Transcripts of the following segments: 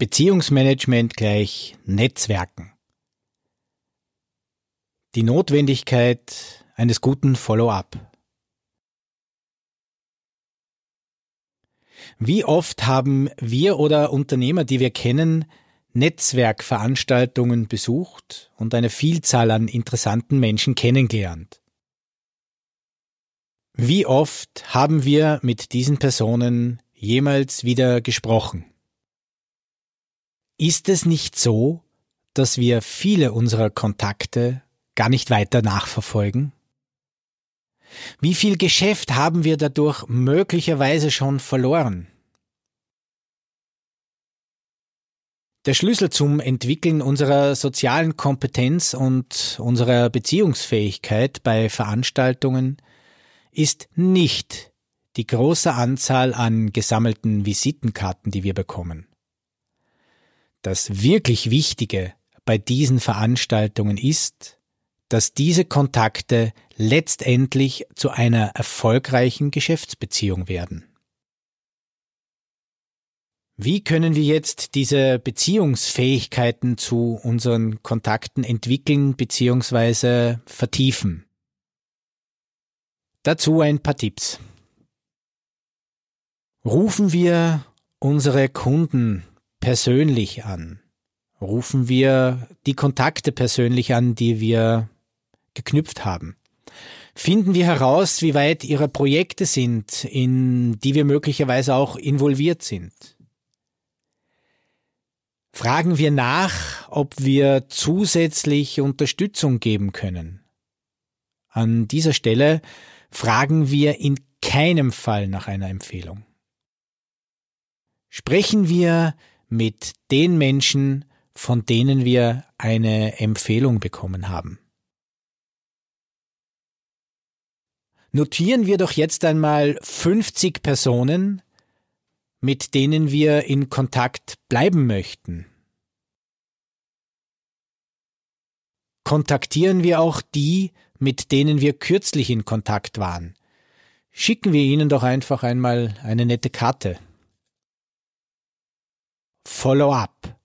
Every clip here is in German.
Beziehungsmanagement gleich Netzwerken. Die Notwendigkeit eines guten Follow-up. Wie oft haben wir oder Unternehmer, die wir kennen, Netzwerkveranstaltungen besucht und eine Vielzahl an interessanten Menschen kennengelernt? Wie oft haben wir mit diesen Personen jemals wieder gesprochen? Ist es nicht so, dass wir viele unserer Kontakte gar nicht weiter nachverfolgen? Wie viel Geschäft haben wir dadurch möglicherweise schon verloren? Der Schlüssel zum Entwickeln unserer sozialen Kompetenz und unserer Beziehungsfähigkeit bei Veranstaltungen ist nicht die große Anzahl an gesammelten Visitenkarten, die wir bekommen. Das wirklich Wichtige bei diesen Veranstaltungen ist, dass diese Kontakte letztendlich zu einer erfolgreichen Geschäftsbeziehung werden. Wie können wir jetzt diese Beziehungsfähigkeiten zu unseren Kontakten entwickeln bzw. vertiefen? Dazu ein paar Tipps. Rufen wir unsere Kunden persönlich an? Rufen wir die Kontakte persönlich an, die wir geknüpft haben? Finden wir heraus, wie weit ihre Projekte sind, in die wir möglicherweise auch involviert sind? Fragen wir nach, ob wir zusätzlich Unterstützung geben können. An dieser Stelle fragen wir in keinem Fall nach einer Empfehlung. Sprechen wir mit den Menschen, von denen wir eine Empfehlung bekommen haben. Notieren wir doch jetzt einmal 50 Personen, mit denen wir in Kontakt bleiben möchten. Kontaktieren wir auch die, mit denen wir kürzlich in Kontakt waren. Schicken wir ihnen doch einfach einmal eine nette Karte. Follow-up.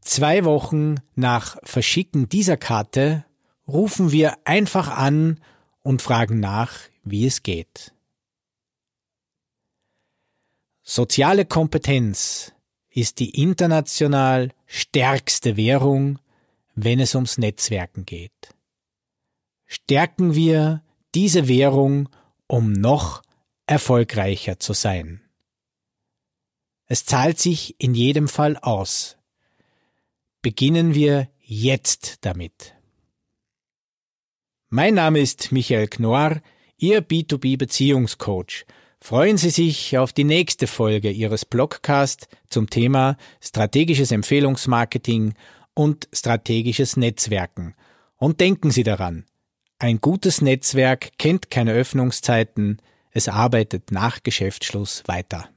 Zwei Wochen nach Verschicken dieser Karte rufen wir einfach an und fragen nach, wie es geht. Soziale Kompetenz ist die international stärkste Währung, wenn es ums Netzwerken geht. Stärken wir diese Währung, um noch erfolgreicher zu sein. Es zahlt sich in jedem Fall aus. Beginnen wir jetzt damit. Mein Name ist Michael Knorr, Ihr B2B Beziehungscoach. Freuen Sie sich auf die nächste Folge Ihres Blogcast zum Thema strategisches Empfehlungsmarketing und strategisches Netzwerken. Und denken Sie daran, ein gutes Netzwerk kennt keine Öffnungszeiten, es arbeitet nach Geschäftsschluss weiter.